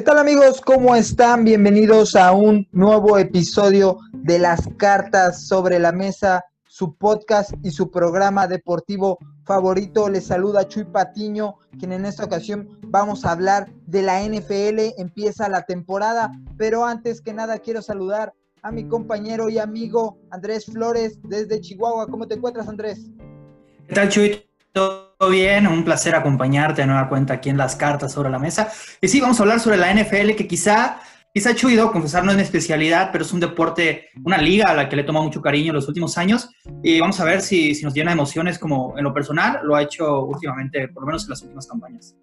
¿Qué tal amigos? ¿Cómo están? Bienvenidos a un nuevo episodio de las cartas sobre la mesa, su podcast y su programa deportivo favorito. Les saluda Chuy Patiño, quien en esta ocasión vamos a hablar de la NFL. Empieza la temporada, pero antes que nada quiero saludar a mi compañero y amigo Andrés Flores desde Chihuahua. ¿Cómo te encuentras, Andrés? ¿Qué tal, Chuy? Todo bien, un placer acompañarte de nueva cuenta aquí en las cartas sobre la mesa. Y sí, vamos a hablar sobre la NFL, que quizá, quizá Chuy, confesar no es mi especialidad, pero es un deporte, una liga a la que le he tomado mucho cariño en los últimos años. Y vamos a ver si, si nos llena emociones como en lo personal lo ha hecho últimamente, por lo menos en las últimas campañas.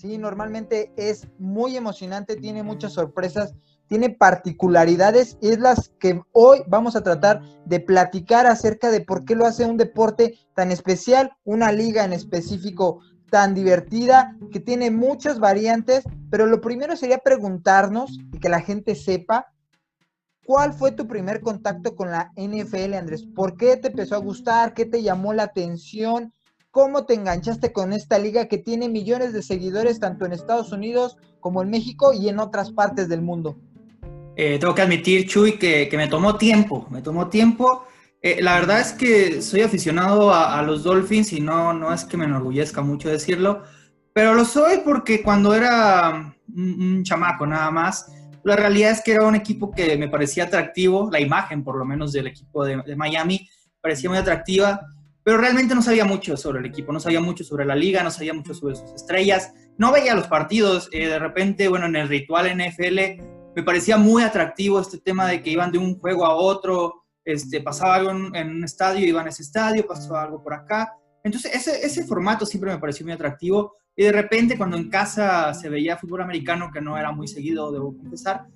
Sí, normalmente es muy emocionante, tiene muchas sorpresas tiene particularidades y es las que hoy vamos a tratar de platicar acerca de por qué lo hace un deporte tan especial, una liga en específico tan divertida, que tiene muchas variantes, pero lo primero sería preguntarnos y que la gente sepa ¿Cuál fue tu primer contacto con la NFL, Andrés? ¿Por qué te empezó a gustar? ¿Qué te llamó la atención? ¿Cómo te enganchaste con esta liga que tiene millones de seguidores tanto en Estados Unidos como en México y en otras partes del mundo? Eh, tengo que admitir, Chuy, que, me tomó tiempo, me tomó tiempo. Eh, la verdad es que soy aficionado a, los Dolphins y no, no es que me enorgullezca mucho decirlo, pero lo soy porque cuando era un, chamaco nada más, la realidad es que era un equipo que me parecía atractivo, la imagen por lo menos del equipo de, Miami parecía muy atractiva, pero realmente no sabía mucho sobre el equipo, no sabía mucho sobre la liga, no sabía mucho sobre sus estrellas, no veía los partidos, eh, de repente, bueno, en el ritual NFL me parecía muy atractivo este tema de que iban de un juego a otro, este, pasaba algo en, un estadio, iban a ese estadio, pasaba algo por acá. Entonces, ese, ese formato siempre me pareció muy atractivo. Y de repente, cuando en casa se veía fútbol americano, que no era muy seguido, debo confesar,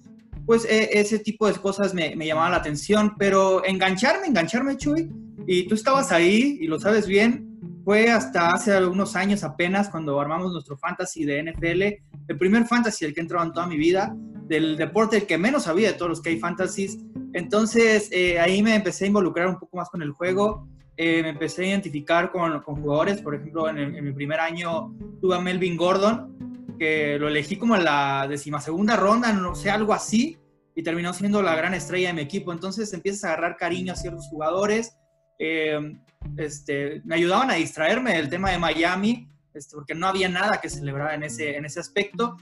pues e, ese tipo de cosas me, me llamaban la atención. Pero engancharme, engancharme, Chuy, y tú estabas ahí y lo sabes bien, fue hasta hace algunos años apenas cuando armamos nuestro fantasy de NFL, el primer fantasy el que entró en toda mi vida del deporte el que menos sabía de todos los que hay fantasies. Entonces eh, ahí me empecé a involucrar un poco más con el juego, eh, me empecé a identificar con, con jugadores, por ejemplo en, mi primer año tuve a Melvin Gordon, que lo elegí como en la decimasegunda ronda, no sé, algo así, y terminó siendo la gran estrella de mi equipo. Entonces empiezas a agarrar cariño a ciertos jugadores. Eh, este, me ayudaban a distraerme del tema de Miami, este, porque no había nada que celebrar en ese, en ese aspecto.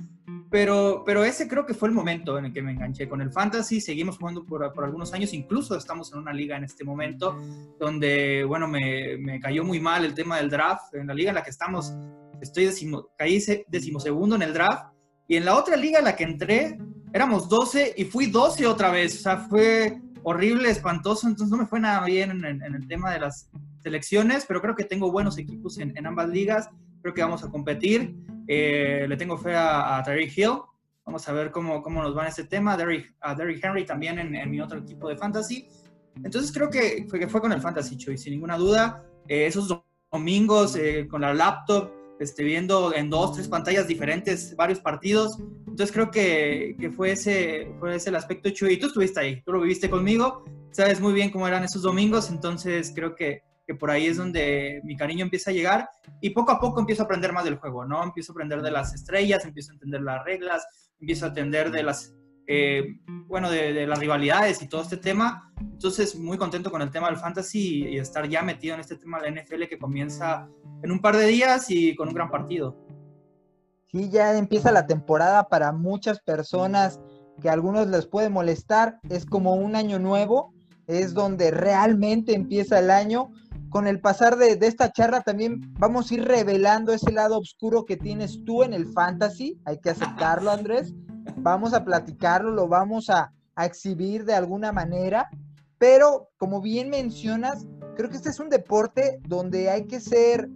Pero, pero ese creo que fue el momento en el que me enganché con el fantasy. Seguimos jugando por, por algunos años, incluso estamos en una liga en este momento donde, bueno, me, me, cayó muy mal el tema del draft. En la liga en la que estamos, estoy decimo, caí decimosegundo en el draft. Y en la otra liga en la que entré, éramos 12 y fui 12 otra vez. O sea, fue horrible, espantoso. Entonces no me fue nada bien en, el tema de las selecciones, pero creo que tengo buenos equipos en, ambas ligas. Creo que vamos a competir. Eh, le tengo fe a, a Hill. Vamos a ver cómo, cómo nos va en este tema. a Derrick Henry también en, mi otro equipo de fantasy. Entonces creo que fue, que fue con el fantasy, Chuy, sin ninguna duda. Eh, esos domingos eh, con la laptop, este, viendo en dos, tres pantallas diferentes varios partidos. Entonces creo que, que, fue, ese, fue ese el aspecto, Chuy. Y tú estuviste ahí, tú lo viviste conmigo, sabes muy bien cómo eran esos domingos. Entonces creo que que por ahí es donde mi cariño empieza a llegar y poco a poco empiezo a aprender más del juego, ¿no? Empiezo a aprender de las estrellas, empiezo a entender las reglas, empiezo a entender de las, eh, bueno, de, las rivalidades y todo este tema. Entonces, muy contento con el tema del fantasy y, estar ya metido en este tema de la NFL que comienza en un par de días y con un gran partido. Sí, ya empieza la temporada para muchas personas que a algunos les puede molestar. Es como un año nuevo, es donde realmente empieza el año con el pasar de, esta charla también vamos a ir revelando ese lado oscuro que tienes tú en el fantasy. Hay que aceptarlo, Andrés. Vamos a platicarlo, lo vamos a, exhibir de alguna manera. Pero como bien mencionas, creo que este es un deporte donde hay que ser,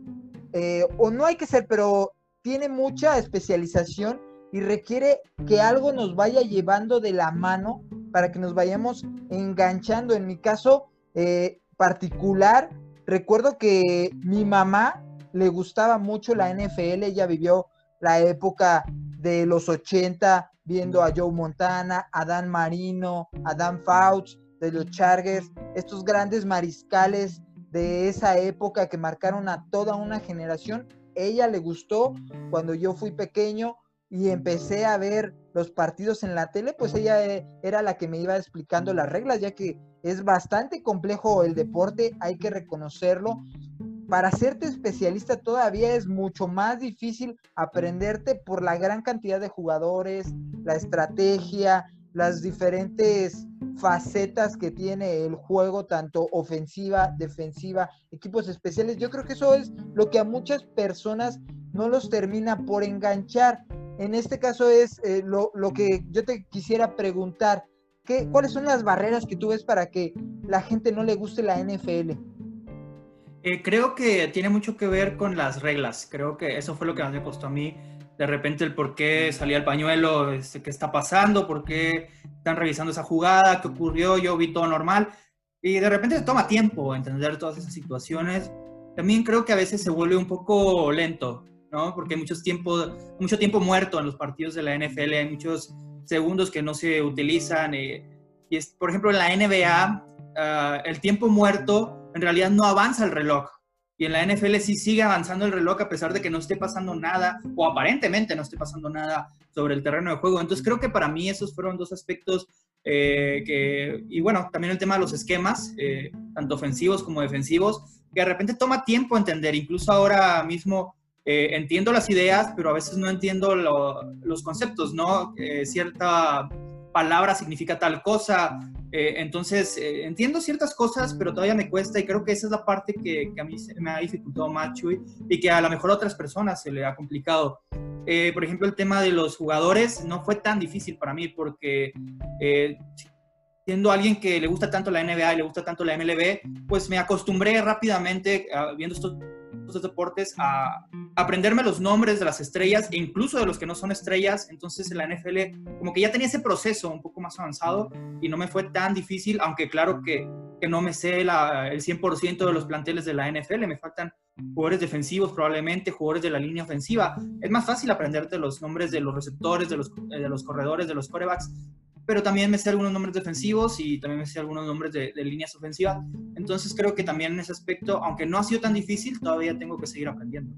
eh, o no hay que ser, pero tiene mucha especialización y requiere que algo nos vaya llevando de la mano para que nos vayamos enganchando. En mi caso eh, particular, Recuerdo que mi mamá le gustaba mucho la NFL, ella vivió la época de los 80 viendo a Joe Montana, a Dan Marino, a Dan Fouch de los Chargers, estos grandes mariscales de esa época que marcaron a toda una generación. Ella le gustó cuando yo fui pequeño y empecé a ver los partidos en la tele, pues ella eh, era la que me iba explicando las reglas, ya que es bastante complejo el deporte, hay que reconocerlo. Para hacerte especialista todavía es mucho más difícil aprenderte por la gran cantidad de jugadores, la estrategia, las diferentes facetas que tiene el juego, tanto ofensiva, defensiva, equipos especiales. Yo creo que eso es lo que a muchas personas no los termina por enganchar. En este caso es eh, lo, que yo te quisiera preguntar. ¿qué, ¿Cuáles son las barreras que tú ves para que la gente no le guste la NFL? Eh, creo que tiene mucho que ver con las reglas. Creo que eso fue lo que más me costó a mí. De repente el por qué salía el pañuelo, este, qué está pasando, por qué están revisando esa jugada, qué ocurrió, yo vi todo normal. Y de repente toma tiempo entender todas esas situaciones. También creo que a veces se vuelve un poco lento. ¿no? Porque hay muchos tiempo, mucho tiempo muerto en los partidos de la NFL, hay muchos segundos que no se utilizan. Eh, y es, por ejemplo, en la NBA, ah, el tiempo muerto en realidad no avanza el reloj. Y en la NFL sí sigue avanzando el reloj a pesar de que no esté pasando nada, o aparentemente no esté pasando nada sobre el terreno de juego. Entonces creo que para mí esos fueron dos aspectos eh, que, y bueno, también el tema de los esquemas, eh, tanto ofensivos como defensivos, que de repente toma tiempo entender. Incluso ahora mismo eh, entiendo las ideas, pero a veces no entiendo los conceptos, ¿no? Cierta palabra significa tal cosa. Eh, entonces, entiendo ciertas cosas, pero todavía me cuesta y creo que esa es la parte que, a mí me ha dificultado más, Chuy, y que a lo mejor a otras personas se le ha complicado. por ejemplo, el tema de los jugadores no fue tan difícil para mí porque siendo alguien que le gusta tanto la NBA y le gusta tanto la MLB, pues me acostumbré rápidamente viendo estos estos deportes a aprenderme los nombres de las estrellas e incluso de los que no son estrellas. Entonces en la NFL como que ya tenía ese proceso un poco más avanzado y no me fue tan difícil, aunque claro que, que no me sé la, el 100% de los planteles de la NFL, me faltan jugadores defensivos probablemente, jugadores de la línea ofensiva. Es más fácil aprenderte los nombres de los receptores, de los, de los corredores, de los corebacks, pero también me sé algunos nombres defensivos y también me sé algunos nombres de, líneas ofensivas. Entonces creo que también en ese aspecto, aunque no ha sido tan difícil, todavía tengo que seguir aprendiendo.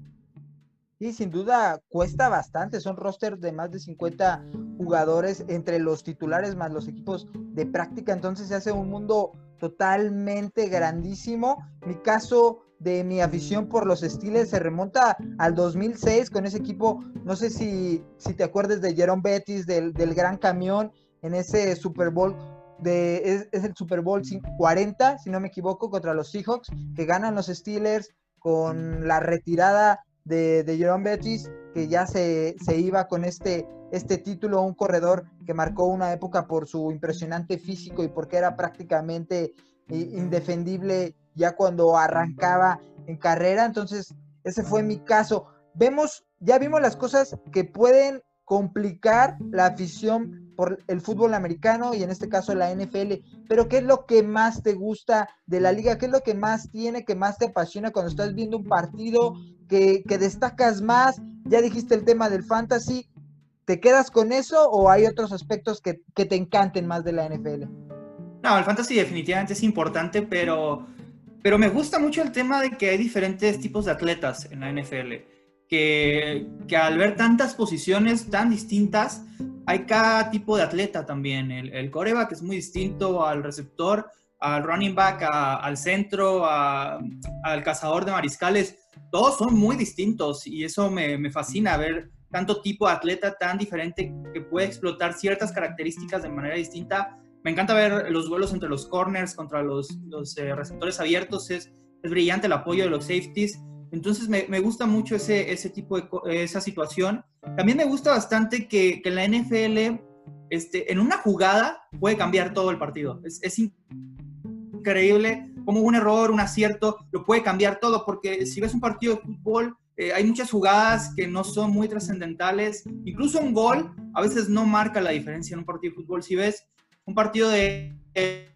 Sí, sin duda cuesta bastante. Son rosters de más de 50 jugadores entre los titulares más los equipos de práctica. Entonces se hace un mundo totalmente grandísimo. Mi caso de mi afición por los Steelers se remonta al 2006 con ese equipo. No sé si, si te acuerdas de Jerome Bettis, del, del gran camión en ese Super Bowl de, es, el Super Bowl 40, si no me equivoco, contra los Seahawks, que ganan los Steelers con la retirada de, de Jerome Bettis, que ya se, iba con este, este título, un corredor que marcó una época por su impresionante físico y porque era prácticamente indefendible ya cuando arrancaba en carrera. Entonces, ese fue mi caso. Vemos, ya vimos las cosas que pueden complicar la afición por el fútbol americano y en este caso la NFL. Pero ¿qué es lo que más te gusta de la liga? ¿Qué es lo que más tiene, que más te apasiona cuando estás viendo un partido que, destacas más? Ya dijiste el tema del fantasy. ¿Te quedas con eso o hay otros aspectos que, que te encanten más de la NFL? No, el fantasy definitivamente es importante, pero, pero me gusta mucho el tema de que hay diferentes tipos de atletas en la NFL. Que, que, al ver tantas posiciones tan distintas, hay cada tipo de atleta también. El, el coreback es muy distinto al receptor, al running back, al centro, al cazador de mariscales. Todos son muy distintos y eso me, me, fascina ver tanto tipo de atleta tan diferente que puede explotar ciertas características de manera distinta. Me encanta ver los duelos entre los corners contra los, los eh, receptores abiertos. Es, es brillante el apoyo de los safeties. Entonces me, gusta mucho ese, ese tipo de esa situación. También me gusta bastante que, que la NFL, este, en una jugada, puede cambiar todo el partido. Es, increíble como un error, un acierto, lo puede cambiar todo, porque si ves un partido de fútbol, eh, hay muchas jugadas que no son muy trascendentales. Incluso un gol a veces no marca la diferencia en un partido de fútbol. Si ves un partido de de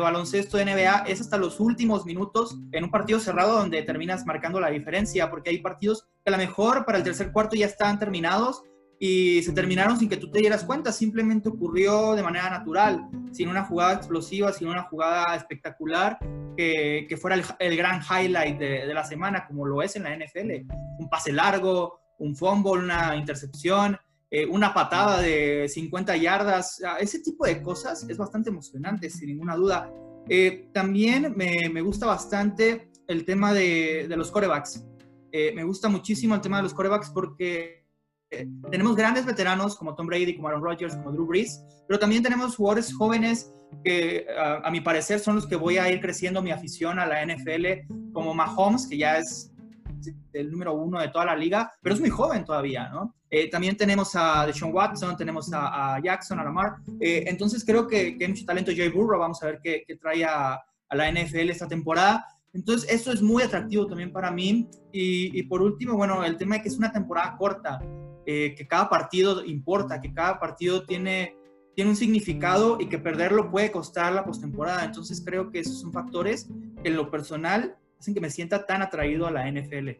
baloncesto de NBA es hasta los últimos minutos en un partido cerrado donde terminas marcando la diferencia, porque hay partidos que a lo mejor para el tercer cuarto ya estaban terminados y se terminaron sin que tú te dieras cuenta, simplemente ocurrió de manera natural, sin una jugada explosiva, sin una jugada espectacular que, que fuera el, gran highlight de, de la semana, como lo es en la NFL. Un pase largo, un fumble, una intercepción, eh, una patada de 50 yardas, ese tipo de cosas es bastante emocionante, sin ninguna duda. Eh, también me, me, gusta bastante el tema de, de los corebacks. Eh, me gusta muchísimo el tema de los corebacks porque tenemos grandes veteranos como Tom Brady, como Aaron Rodgers, como Drew Brees, pero también tenemos jugadores jóvenes que a, a mi parecer son los que voy a ir creciendo mi afición a la NFL, como Mahomes, que ya es el número uno de toda la liga, pero es muy joven todavía, ¿no? Eh, también tenemos a Deshaun Watson, tenemos a, Jackson, a Lamar. Eh, entonces creo que, que, hay mucho talento. Jay Burrow, vamos a ver qué, trae a, la NFL esta temporada. Entonces eso es muy atractivo también para mí. Y, por último, bueno, el tema de que es una temporada corta, eh, que cada partido importa, que cada partido tiene, tiene un significado y que perderlo puede costar la postemporada. Entonces creo que esos son factores que en lo personal hacen que me sienta tan atraído a la NFL.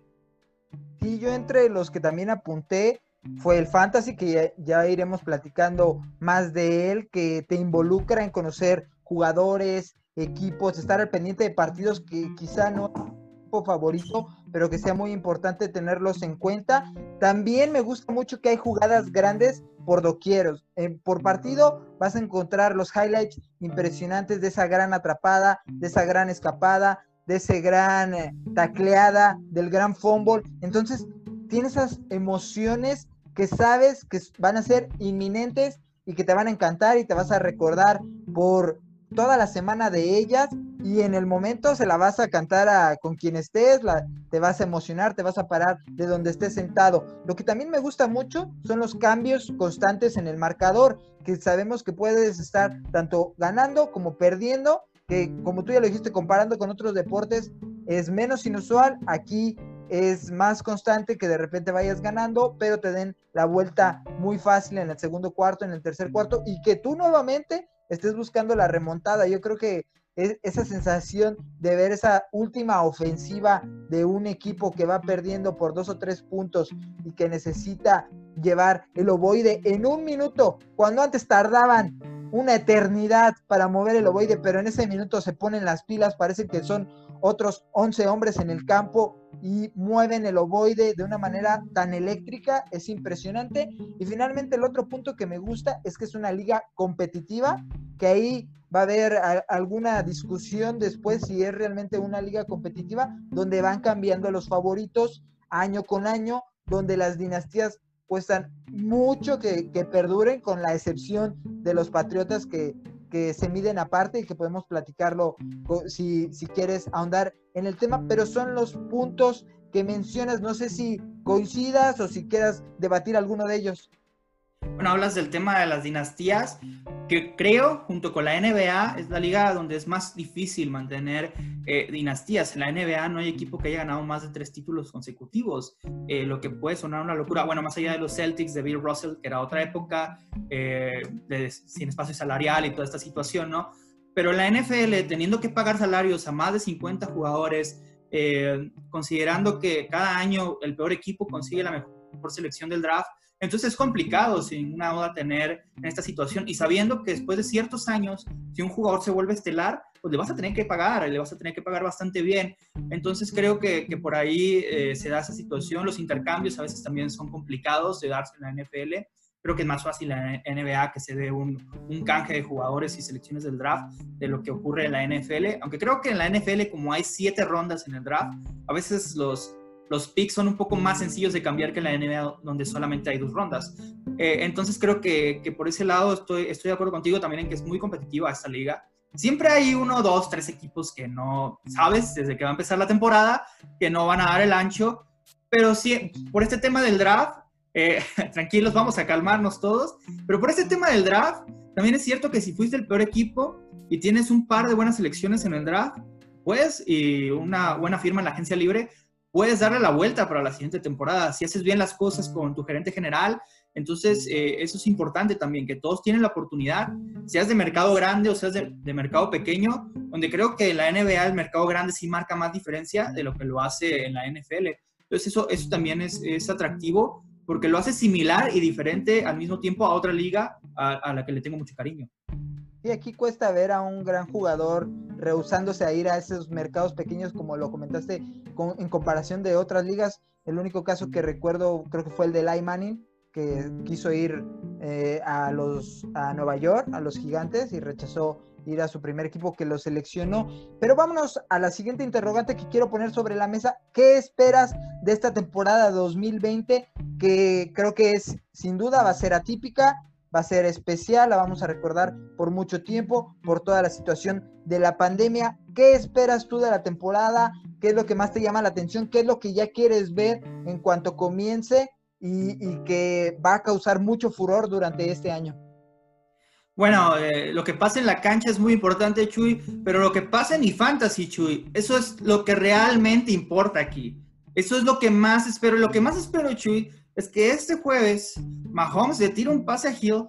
Sí, yo entre los que también apunté fue el fantasy, que ya, iremos platicando más de él, que te involucra en conocer jugadores, equipos, estar al pendiente de partidos que quizá no es favorito, pero que sea muy importante tenerlos en cuenta. También me gusta mucho que hay jugadas grandes por doquieros. por partido vas a encontrar los highlights impresionantes de esa gran atrapada, de esa gran escapada, de ese gran eh, tacleada, del gran fumble. Entonces, tiene esas emociones que sabes que van a ser inminentes y que te van a encantar y te vas a recordar por toda la semana de ellas y en el momento se la vas a cantar a, con quien estés, la, te vas a emocionar, te vas a parar de donde estés sentado. Lo que también me gusta mucho son los cambios constantes en el marcador, que sabemos que puedes estar tanto ganando como perdiendo, que como tú ya lo dijiste, comparando con otros deportes, es menos inusual. Aquí es más constante que de repente vayas ganando, pero te den la vuelta muy fácil en el segundo cuarto, en el tercer cuarto, y que tú nuevamente estés buscando la remontada. Yo creo que es esa sensación de ver esa última ofensiva de un equipo que va perdiendo por dos o tres puntos y que necesita llevar el ovoide en un minuto, cuando antes tardaban una eternidad para mover el ovoide, pero en ese minuto se ponen las pilas, parece que son otros 11 hombres en el campo y mueven el ovoide de una manera tan eléctrica, es impresionante. Y finalmente el otro punto que me gusta es que es una liga competitiva, que ahí va a haber alguna discusión después si es realmente una liga competitiva, donde van cambiando los favoritos año con año, donde las dinastías cuestan mucho que, perduren, con la excepción de los Patriotas que, se miden aparte y que podemos platicarlo si, si quieres ahondar en el tema, pero son los puntos que mencionas, no sé si coincidas o si quieras debatir alguno de ellos. Bueno, hablas del tema de las dinastías, que creo, junto con la NBA, es la liga donde es más difícil mantener eh, dinastías. En la NBA no hay equipo que haya ganado más de tres títulos consecutivos, eh, lo que puede sonar una locura. Bueno, más allá de los Celtics, de Bill Russell, que era otra época, eh, sin espacio salarial y toda esta situación, ¿no? Pero la NFL, teniendo que pagar salarios a más de 50 jugadores, considerando que cada año el peor equipo consigue la mejor selección del draft, entonces es complicado sin una duda tener en esta situación y sabiendo que después de ciertos años, si un jugador se vuelve estelar, pues le vas a tener que pagar, le vas a tener que pagar bastante bien. Entonces creo que, que por ahí eh, se da esa situación. Los intercambios a veces también son complicados de darse en la NFL. Creo que es más fácil en la NBA que se dé un, un canje de jugadores y selecciones del draft de lo que ocurre en la NFL. Aunque creo que en la NFL, como hay siete rondas en el draft, a veces los, los picks son un poco más sencillos de cambiar que en la NBA, donde solamente hay dos rondas. Eh, entonces creo que, que, por ese lado estoy, estoy de acuerdo contigo también en que es muy competitiva esta liga. Siempre hay uno, dos, tres equipos que no, sabes, desde que va a empezar la temporada, que no van a dar el ancho, pero sí, por este tema del draft, eh, tranquilos, vamos a calmarnos todos, pero por este tema del draft, también es cierto que si fuiste el peor equipo y tienes un par de buenas selecciones en el draft, pues, y una buena firma en la agencia libre, puedes darle la vuelta para la siguiente temporada. Si haces bien las cosas con tu gerente general, entonces eh, eso es importante también, que todos tienen la oportunidad, seas de mercado grande o seas de, mercado pequeño, donde creo que la NBA, el mercado grande sí marca más diferencia de lo que lo hace en la NFL. Entonces eso, eso también es, es atractivo porque lo hace similar y diferente al mismo tiempo a otra liga a, a la que le tengo mucho cariño. Y aquí cuesta ver a un gran jugador rehusándose a ir a esos mercados pequeños, como lo comentaste, en comparación de otras ligas. El único caso que recuerdo creo que fue el de Lai Manning, que quiso ir eh, a, los, a Nueva York, a los gigantes, y rechazó ir a su primer equipo que lo seleccionó. Pero vámonos a la siguiente interrogante que quiero poner sobre la mesa. ¿Qué esperas de esta temporada 2020? Que creo que es, sin duda, va a ser atípica, va a ser especial, la vamos a recordar por mucho tiempo, por toda la situación de la pandemia. ¿Qué esperas tú de la temporada? ¿Qué es lo que más te llama la atención? ¿Qué es lo que ya quieres ver en cuanto comience y, que va a causar mucho furor durante este año? Bueno, eh, lo que pasa en la cancha es muy importante, Chuy, pero lo que pasa en mi fantasy, Chuy, eso es lo que realmente importa aquí. Eso es lo que más espero. Lo que más espero, Chuy, es que este jueves Mahomes le tire un pase a Hill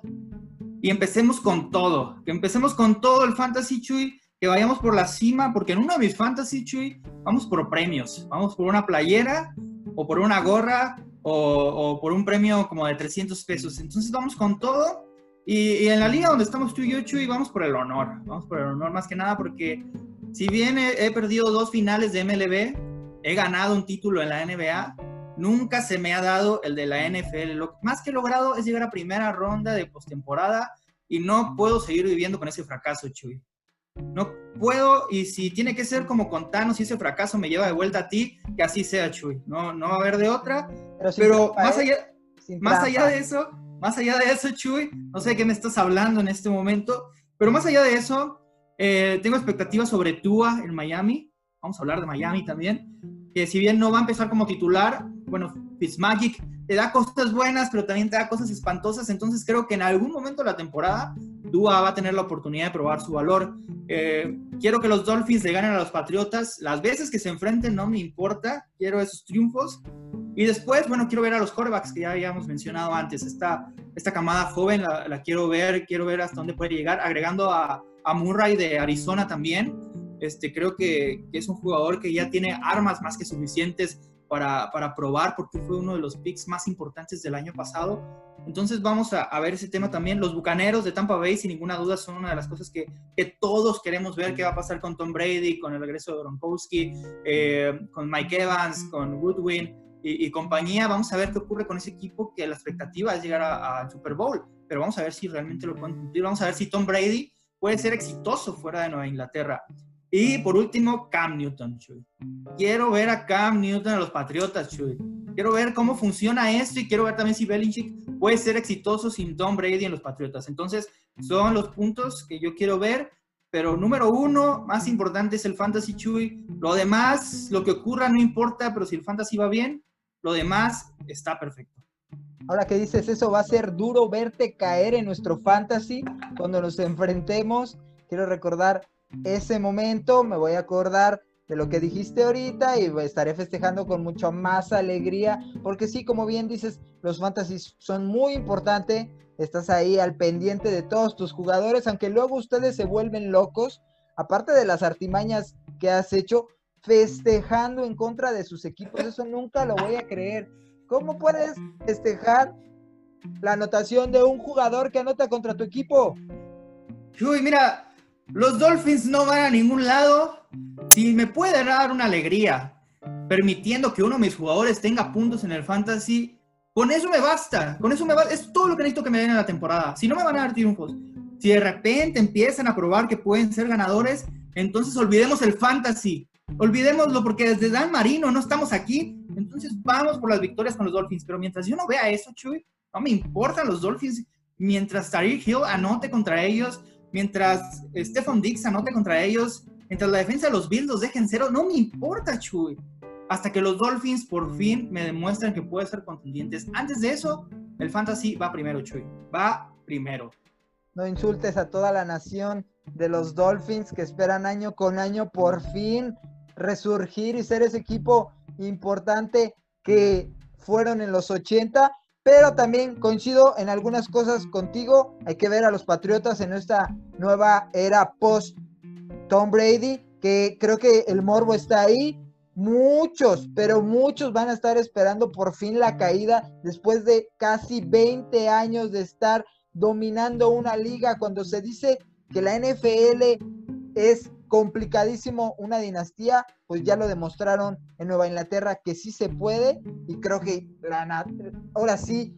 y empecemos con todo. Que empecemos con todo el fantasy, Chuy, que vayamos por la cima, porque en uno de mis fantasy, Chuy, vamos por premios. Vamos por una playera o por una gorra o, o por un premio como de 300 pesos. Entonces vamos con todo y, en la liga donde estamos tú y yo, Chuy, vamos por el honor. Vamos por el honor más que nada porque si bien he, perdido dos finales de MLB, he ganado un título en la NBA, nunca se me ha dado el de la NFL. Lo más que he logrado es llegar a primera ronda de postemporada y no puedo seguir viviendo con ese fracaso, Chuy. No puedo, y si tiene que ser como con Thanos, si ese fracaso me lleva de vuelta a ti, que así sea, Chuy. No, no va a haber de otra. Pero, más, ¿eh? allá, más allá de eso, más allá de eso, Chuy, no sé de qué me estás hablando en este momento, pero más allá de eso, eh, tengo expectativas sobre Tua en Miami. Vamos a hablar de Miami también. Que si bien no va a empezar como titular, bueno, Fitzmagic te da cosas buenas, pero también te da cosas espantosas. Entonces creo que en algún momento de la temporada, Tua va a tener la oportunidad de probar su valor. Eh, quiero que los Dolphins le ganen a los Patriotas. Las veces que se enfrenten no me importa. Quiero esos triunfos. Y después, bueno, quiero ver a los quarterbacks que ya habíamos mencionado antes. Esta, esta camada joven la, quiero ver, quiero ver hasta dónde puede llegar, agregando a, a Murray de Arizona también. Este, creo que, que, es un jugador que ya tiene armas más que suficientes para, probar, porque fue uno de los picks más importantes del año pasado. Entonces vamos a, a, ver ese tema también. Los Bucaneros de Tampa Bay, sin ninguna duda, son una de las cosas que, todos queremos ver qué va a pasar con Tom Brady, con el regreso de Gronkowski, eh, con Mike Evans, con Woodwin y, compañía. Vamos a ver qué ocurre con ese equipo que la expectativa es llegar al Super Bowl, pero vamos a ver si realmente lo pueden. Vamos a ver si Tom Brady puede ser exitoso fuera de Nueva Inglaterra. Y por último, Cam Newton, Chuy. Quiero ver a Cam Newton a los Patriotas, Chuy. Quiero ver cómo funciona esto y quiero ver también si Belichick puede ser exitoso sin Tom Brady en los Patriotas. Entonces, son los puntos que yo quiero ver. Pero número uno, más importante es el Fantasy Chuy. Lo demás, lo que ocurra no importa, pero si el Fantasy va bien, lo demás está perfecto. Ahora que dices eso, va a ser duro verte caer en nuestro fantasy cuando nos enfrentemos. Quiero recordar ese momento, me voy a acordar de lo que dijiste ahorita y estaré festejando con mucha más alegría, porque sí, como bien dices, los fantasies son muy importantes, estás ahí al pendiente de todos tus jugadores, aunque luego ustedes se vuelven locos, aparte de las artimañas que has hecho, festejando en contra de sus equipos. Eso nunca lo voy a creer. ¿Cómo puedes festejar la anotación de un jugador que anota contra tu equipo? Uy, mira, los Dolphins no van a ningún lado. Si me puede dar una alegría permitiendo que uno de mis jugadores tenga puntos en el fantasy, con eso me basta. Con eso me basta. Es todo lo que necesito que me den en la temporada. Si no me van a dar triunfos, si de repente empiezan a probar que pueden ser ganadores, entonces olvidemos el fantasy. Olvidémoslo porque desde Dan Marino no estamos aquí. Entonces vamos por las victorias con los Dolphins. Pero mientras yo no vea eso, Chuy, no me importan los Dolphins. Mientras Tariq Hill anote contra ellos, mientras Stephen Dix anote contra ellos, mientras la defensa de los Bills los dejen cero, no me importa, Chuy. Hasta que los Dolphins por fin me demuestren que pueden ser contendientes. Antes de eso, el fantasy va primero, Chuy. Va primero. No insultes a toda la nación de los Dolphins que esperan año con año por fin resurgir y ser ese equipo importante que fueron en los 80, pero también coincido en algunas cosas contigo. Hay que ver a los Patriotas en esta nueva era post Tom Brady, que creo que el morbo está ahí. Muchos, pero muchos van a estar esperando por fin la caída después de casi 20 años de estar dominando una liga. Cuando se dice que la NFL es complicadísimo una dinastía, pues ya lo demostraron en Nueva Inglaterra que sí se puede y creo que la, ahora sí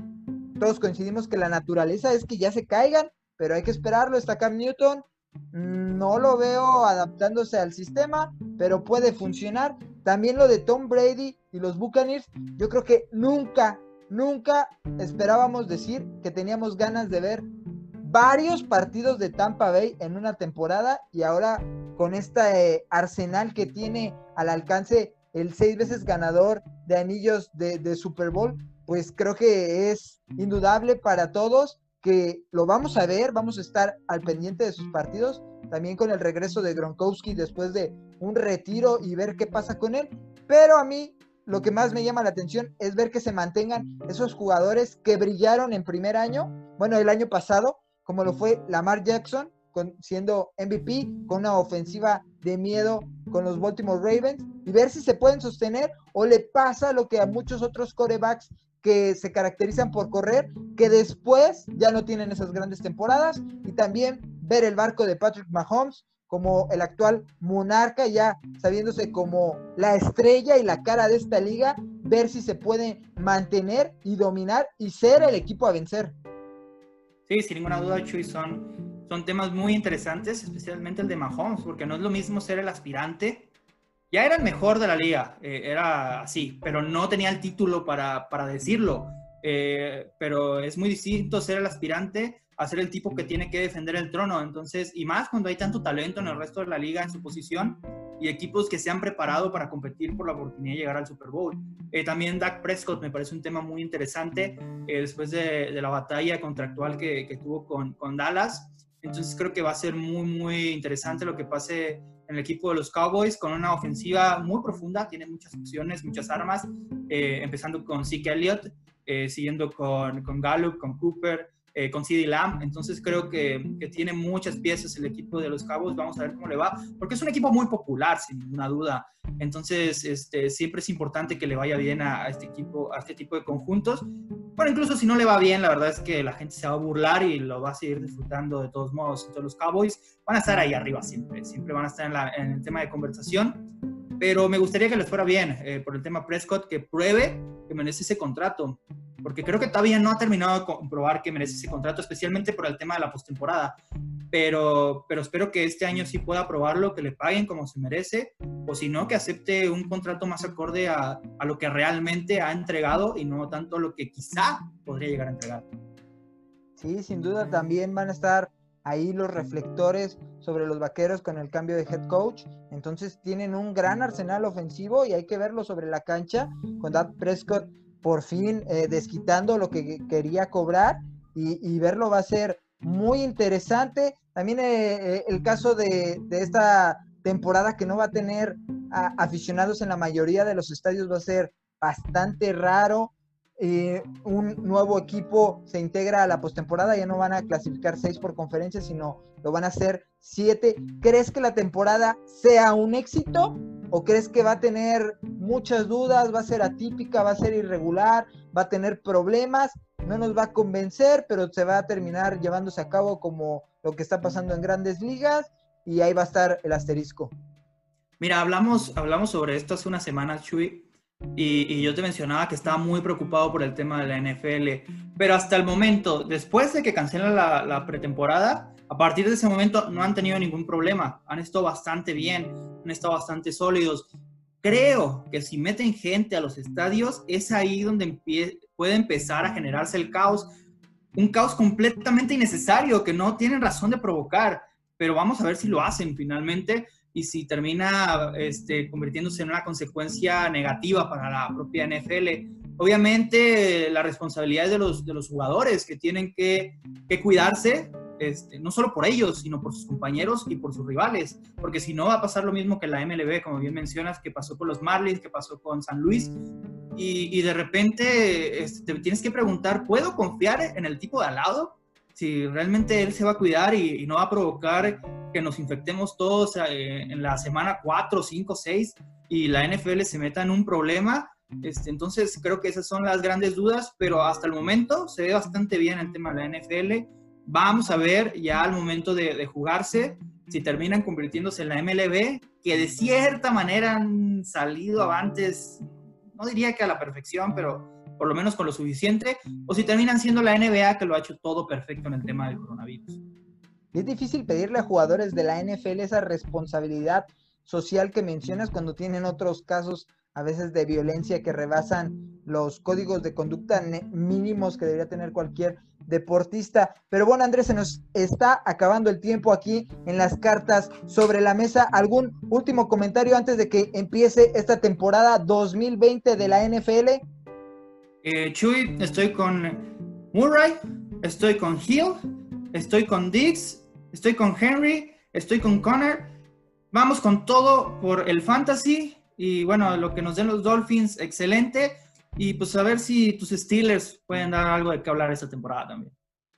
todos coincidimos que la naturaleza es que ya se caigan, pero hay que esperarlo. Está Cam Newton, no lo veo adaptándose al sistema, pero puede funcionar. También lo de Tom Brady y los Buccaneers, yo creo que nunca, nunca esperábamos decir que teníamos ganas de ver varios partidos de Tampa Bay en una temporada y ahora con este arsenal que tiene al alcance el seis veces ganador de anillos de, de Super Bowl, pues creo que es indudable para todos que lo vamos a ver, vamos a estar al pendiente de sus partidos, también con el regreso de Gronkowski después de un retiro y ver qué pasa con él. Pero a mí lo que más me llama la atención es ver que se mantengan esos jugadores que brillaron en primer año, bueno, el año pasado, como lo fue Lamar Jackson, siendo MVP, con una ofensiva de miedo con los Baltimore Ravens, y ver si se pueden sostener o le pasa lo que a muchos otros corebacks que se caracterizan por correr, que después ya no tienen esas grandes temporadas, y también ver el barco de Patrick Mahomes como el actual monarca, ya sabiéndose como la estrella y la cara de esta liga, ver si se puede mantener y dominar y ser el equipo a vencer. Sí, sin ninguna duda, Chuy, son, son temas muy interesantes, especialmente el de Mahomes, porque no es lo mismo ser el aspirante ya era el mejor de la liga, eh, era así, pero no tenía el título para, para decirlo. Eh, pero es muy distinto ser el aspirante a ser el tipo que tiene que defender el trono. Entonces, y más cuando hay tanto talento en el resto de la liga en su posición y equipos que se han preparado para competir por la oportunidad de llegar al Super Bowl. Eh, también Dak Prescott me parece un tema muy interesante después de, de, la batalla contractual que, que tuvo con, con Dallas. Entonces creo que va a ser muy, muy interesante lo que pase en el equipo de los Cowboys con una ofensiva muy profunda, tiene muchas opciones, muchas armas, eh, empezando con Zeke Elliott, eh, siguiendo con, con Gallup, con Cooper, eh, con CD Lamb. Entonces creo que, tiene muchas piezas el equipo de los Cabos. Vamos a ver cómo le va, porque es un equipo muy popular, sin ninguna duda. Entonces este, siempre es importante que le vaya bien a, este equipo, a este tipo de conjuntos. Bueno, incluso si no le va bien, la verdad es que la gente se va a burlar y lo va a seguir disfrutando de todos modos. Entonces los Cowboys van a estar ahí arriba siempre, siempre van a estar en, la, el tema de conversación. Pero me gustaría que les fuera bien eh, por el tema Prescott, que pruebe que merece ese contrato porque creo que todavía no ha terminado de comprobar que merece ese contrato, especialmente por el tema de la postemporada. Pero, pero espero que este año sí pueda probarlo, que le paguen como se merece, o si no, que acepte un contrato más acorde a, a lo que realmente ha entregado y no tanto lo que quizá podría llegar a entregar. Sí, sin duda también van a estar ahí los reflectores sobre los vaqueros con el cambio de head coach. Entonces tienen un gran arsenal ofensivo y hay que verlo sobre la cancha con Dad Prescott por fin eh, desquitando lo que quería cobrar y, verlo va a ser muy interesante. También eh, eh, el caso de, esta temporada que no va a tener aficionados en la mayoría de los estadios va a ser bastante raro. Un nuevo equipo se integra a la postemporada, ya no van a clasificar seis por conferencia, sino lo van a hacer siete. ¿Crees que la temporada sea un éxito ¿O crees que va a tener muchas dudas, va a ser atípica, va a ser irregular, va a tener problemas? No nos va a convencer, pero se va a terminar llevándose a cabo como lo que está pasando en grandes ligas y ahí va a estar el asterisco. Mira, hablamos, hablamos sobre esto hace unas semanas, Chuy, y, yo te mencionaba que estaba muy preocupado por el tema de la NFL, pero hasta el momento, después de que cancelan la, la pretemporada, a partir de ese momento no han tenido ningún problema, han estado bastante bien, han estado bastante sólidos. Creo que si meten gente a los estadios, es ahí donde puede empezar a generarse el caos, un caos completamente innecesario que no tienen razón de provocar, pero vamos a ver si lo hacen finalmente y si termina este, convirtiéndose en una consecuencia negativa para la propia NFL. Obviamente la responsabilidad es de los, de los jugadores que tienen que, que cuidarse, este, no solo por ellos, sino por sus compañeros y por sus rivales, porque si no va a pasar lo mismo que la MLB, como bien mencionas, que pasó con los Marlins, que pasó con San Luis, y, de repente este, te tienes que preguntar, ¿puedo confiar en el tipo de al lado? Si realmente él se va a cuidar y, no va a provocar que nos infectemos todos eh, en la semana 4, 5, 6 y la NFL se meta en un problema, este, entonces creo que esas son las grandes dudas, pero hasta el momento se ve bastante bien el tema de la NFL Vamos a ver ya al momento de, jugarse si terminan convirtiéndose en la MLB, que de cierta manera han salido avantes, no diría que a la perfección, pero por lo menos con lo suficiente, o si terminan siendo la NBA que lo ha hecho todo perfecto en el tema del coronavirus. Es difícil pedirle a jugadores de la NFL esa responsabilidad social que mencionas cuando tienen otros casos a veces de violencia que rebasan los códigos de conducta mínimos que debería tener cualquier deportista. Pero bueno, Andrés, se nos está acabando el tiempo aquí en las cartas sobre la mesa. ¿Algún último comentario antes de que empiece esta temporada 2020 de la NFL? Eh, Chuy, estoy con Murray, estoy con Hill, estoy con Dix, estoy con Henry, estoy con Connor. Vamos con todo por el fantasy y bueno, lo que nos den los Dolphins, excelente. Y pues a ver si tus Steelers pueden dar algo de qué hablar esta temporada también.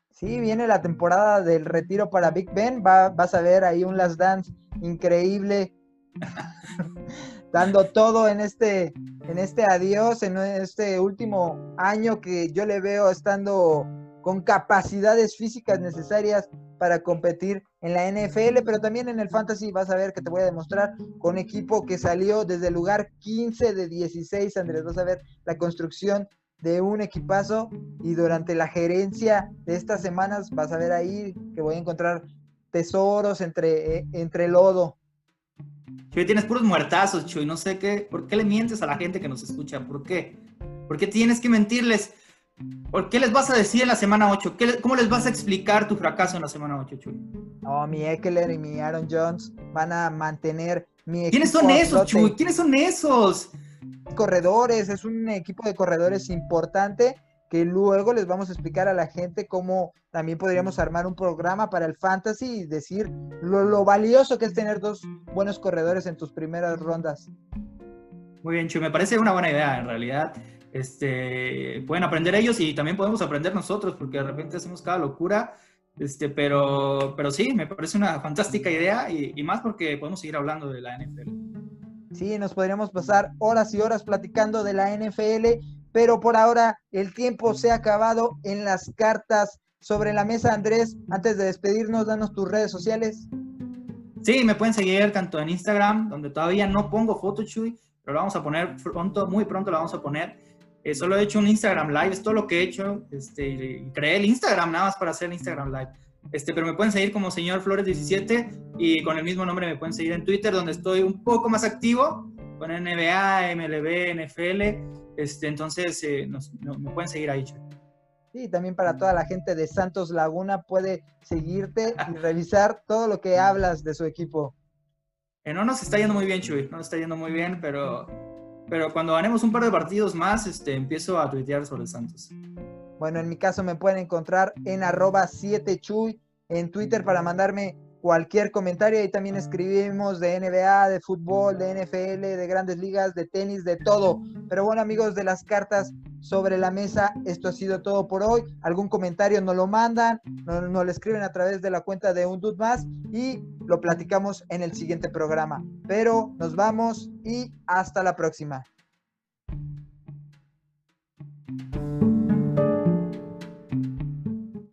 Sí, viene la temporada del retiro para Big Ben. Va, vas a ver ahí un Last Dance increíble. dando todo en este, en este adiós, en este último año que yo le veo estando con capacidades físicas necesarias para competir en la NFL, pero también en el fantasy vas a ver que te voy a demostrar con equipo que salió desde el lugar 15 de 16, Andrés, vas a ver la construcción de un equipazo y durante la gerencia de estas semanas vas a ver ahí que voy a encontrar tesoros entre, eh, entre lodo. Chuy, tienes puros muertazos, Chuy, no sé qué, ¿por qué le mientes a la gente que nos escucha? ¿Por qué? ¿Por qué tienes que mentirles? ¿Por qué les vas a decir en la semana 8? ¿Cómo les vas a explicar tu fracaso en la semana 8, Chuy? No, mi Eckler y mi Aaron Jones van a mantener mi ¿Quiénes son esos, Chuy? ¿Quiénes son esos? Corredores, es un equipo de corredores importante que luego les vamos a explicar a la gente cómo también podríamos armar un programa para el fantasy y decir lo, lo valioso que es tener dos buenos corredores en tus primeras rondas. Muy bien, Chuy, me parece una buena idea en realidad este, pueden aprender ellos y también podemos aprender nosotros, porque de repente hacemos cada locura, este, pero, pero sí, me parece una fantástica idea y, y más porque podemos seguir hablando de la NFL. Sí, nos podríamos pasar horas y horas platicando de la NFL, pero por ahora el tiempo se ha acabado en las cartas sobre la mesa. Andrés, antes de despedirnos, danos tus redes sociales. Sí, me pueden seguir tanto en Instagram, donde todavía no pongo foto, Chuy, pero lo vamos a poner pronto, muy pronto lo vamos a poner. Eh, solo he hecho un Instagram Live, es todo lo que he hecho. Este, creé el Instagram nada más para hacer el Instagram Live. Este, pero me pueden seguir como señor Flores17 y con el mismo nombre me pueden seguir en Twitter, donde estoy un poco más activo con NBA, MLB, NFL. Este, entonces eh, me pueden seguir ahí. Sí, también para toda la gente de Santos Laguna puede seguirte y revisar todo lo que hablas de su equipo. Eh, no nos está yendo muy bien, Chuy, no nos está yendo muy bien, pero pero cuando ganemos un par de partidos más, este, empiezo a tuitear sobre Santos. Bueno, en mi caso me pueden encontrar en arroba 7chuy en Twitter para mandarme cualquier comentario. Ahí también escribimos de NBA, de fútbol, de NFL, de grandes ligas, de tenis, de todo. Pero bueno, amigos de las cartas sobre la mesa, esto ha sido todo por hoy. Algún comentario nos lo mandan, nos, nos lo escriben a través de la cuenta de Un Dude Más y lo platicamos en el siguiente programa. Pero nos vamos y hasta la próxima.